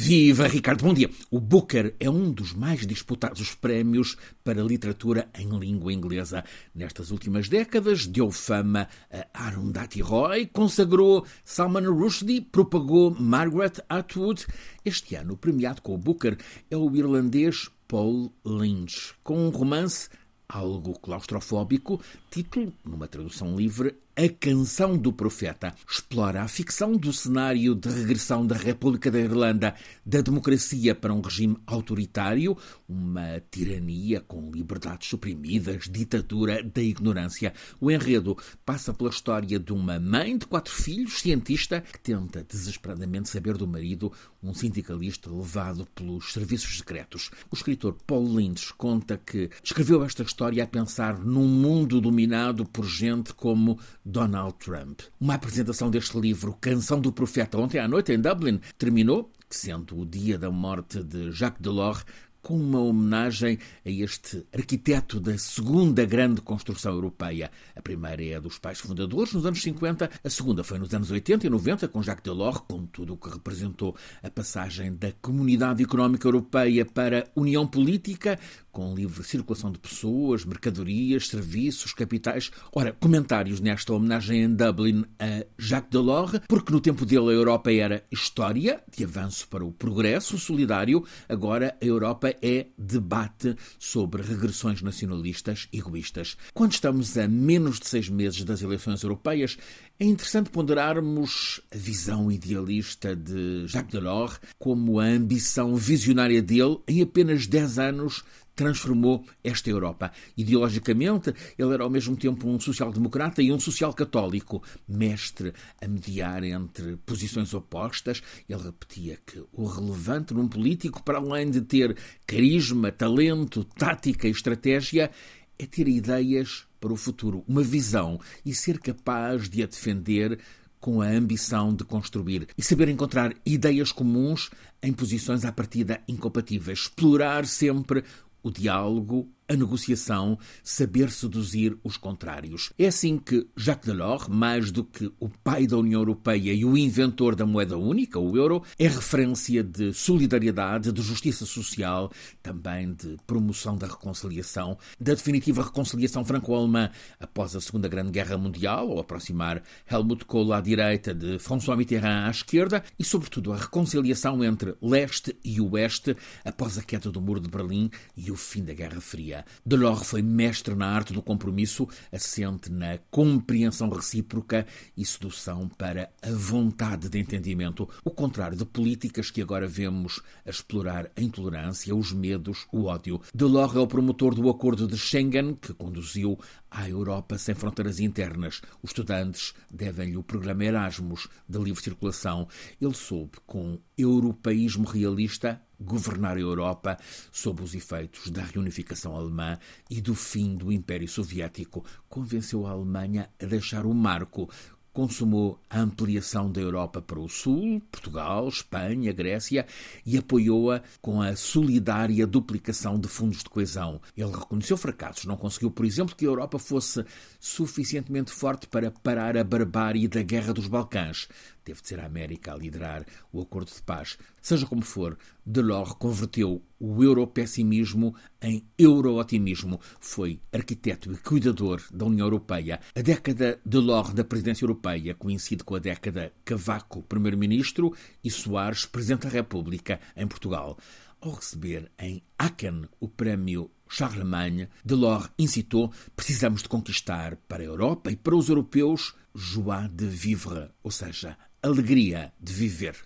Viva Ricardo, bom dia. O Booker é um dos mais disputados prémios para literatura em língua inglesa. Nestas últimas décadas, deu fama a Arundhati Roy, consagrou Salman Rushdie, propagou Margaret Atwood. Este ano, o premiado com o Booker é o irlandês Paul Lynch, com um romance algo claustrofóbico, título, numa tradução livre, a Canção do Profeta explora a ficção do cenário de regressão da República da Irlanda da democracia para um regime autoritário, uma tirania com liberdades suprimidas, ditadura da ignorância. O enredo passa pela história de uma mãe de quatro filhos, cientista, que tenta desesperadamente saber do marido, um sindicalista levado pelos serviços secretos. O escritor Paul Lynch conta que escreveu esta história a pensar num mundo dominado por gente como Donald Trump. Uma apresentação deste livro, Canção do Profeta, ontem à noite em Dublin, terminou, sendo o dia da morte de Jacques Delors, com uma homenagem a este arquiteto da segunda grande construção europeia. A primeira é a dos pais fundadores, nos anos 50, a segunda foi nos anos 80 e 90, com Jacques Delors, com tudo o que representou a passagem da Comunidade Económica Europeia para União Política, com livre circulação de pessoas, mercadorias, serviços, capitais. Ora, comentários nesta homenagem em Dublin a Jacques Delors, porque no tempo dele a Europa era história, de avanço para o progresso solidário, agora a Europa é debate sobre regressões nacionalistas egoístas. Quando estamos a menos de seis meses das eleições europeias, é interessante ponderarmos a visão idealista de Jacques Delors como a ambição visionária dele em apenas dez anos transformou esta Europa. Ideologicamente, ele era ao mesmo tempo um social-democrata e um social-católico, mestre a mediar entre posições opostas. Ele repetia que o relevante num político, para além de ter carisma, talento, tática e estratégia, é ter ideias para o futuro, uma visão e ser capaz de a defender com a ambição de construir e saber encontrar ideias comuns em posições à partida incompatíveis, explorar sempre o diálogo, a negociação, saber seduzir os contrários. É assim que Jacques Delors, mais do que o pai da União Europeia e o inventor da moeda única, o euro, é referência de solidariedade, de justiça social, também de promoção da reconciliação, da definitiva reconciliação franco-alemã após a Segunda Grande Guerra Mundial, ao aproximar Helmut Kohl à direita de François Mitterrand à esquerda, e sobretudo a reconciliação entre leste e oeste após a queda do Muro de Berlim e o fim da Guerra Fria. Delors foi mestre na arte do compromisso, assente na compreensão recíproca e sedução para a vontade de entendimento, o contrário de políticas que agora vemos a explorar a intolerância, os medos, o ódio. Delors é o promotor do acordo de Schengen, que conduziu à Europa sem fronteiras internas. Os estudantes devem-lhe o programa Erasmus, de livre circulação. Ele soube, com europeísmo realista, governar a Europa sob os efeitos da reunificação alemã e do fim do Império Soviético. Convenceu a Alemanha a deixar o marco consumou a ampliação da Europa para o Sul, Portugal, Espanha, Grécia, e apoiou-a com a solidária duplicação de fundos de coesão. Ele reconheceu fracassos, não conseguiu, por exemplo, que a Europa fosse suficientemente forte para parar a barbárie da Guerra dos Balcãs. Teve de ser a América a liderar o acordo de paz. Seja como for, Delors converteu o europessimismo em euro-otimismo. Foi arquiteto e cuidador da União Europeia. A década Delors da presidência europeia coincide com a década Cavaco, primeiro-ministro, e Soares, presidente da República, em Portugal. Ao receber em Aachen o prémio Charlemagne, Delors incitou: precisamos de conquistar para a Europa e para os europeus joie de vivre, ou seja, alegria de viver.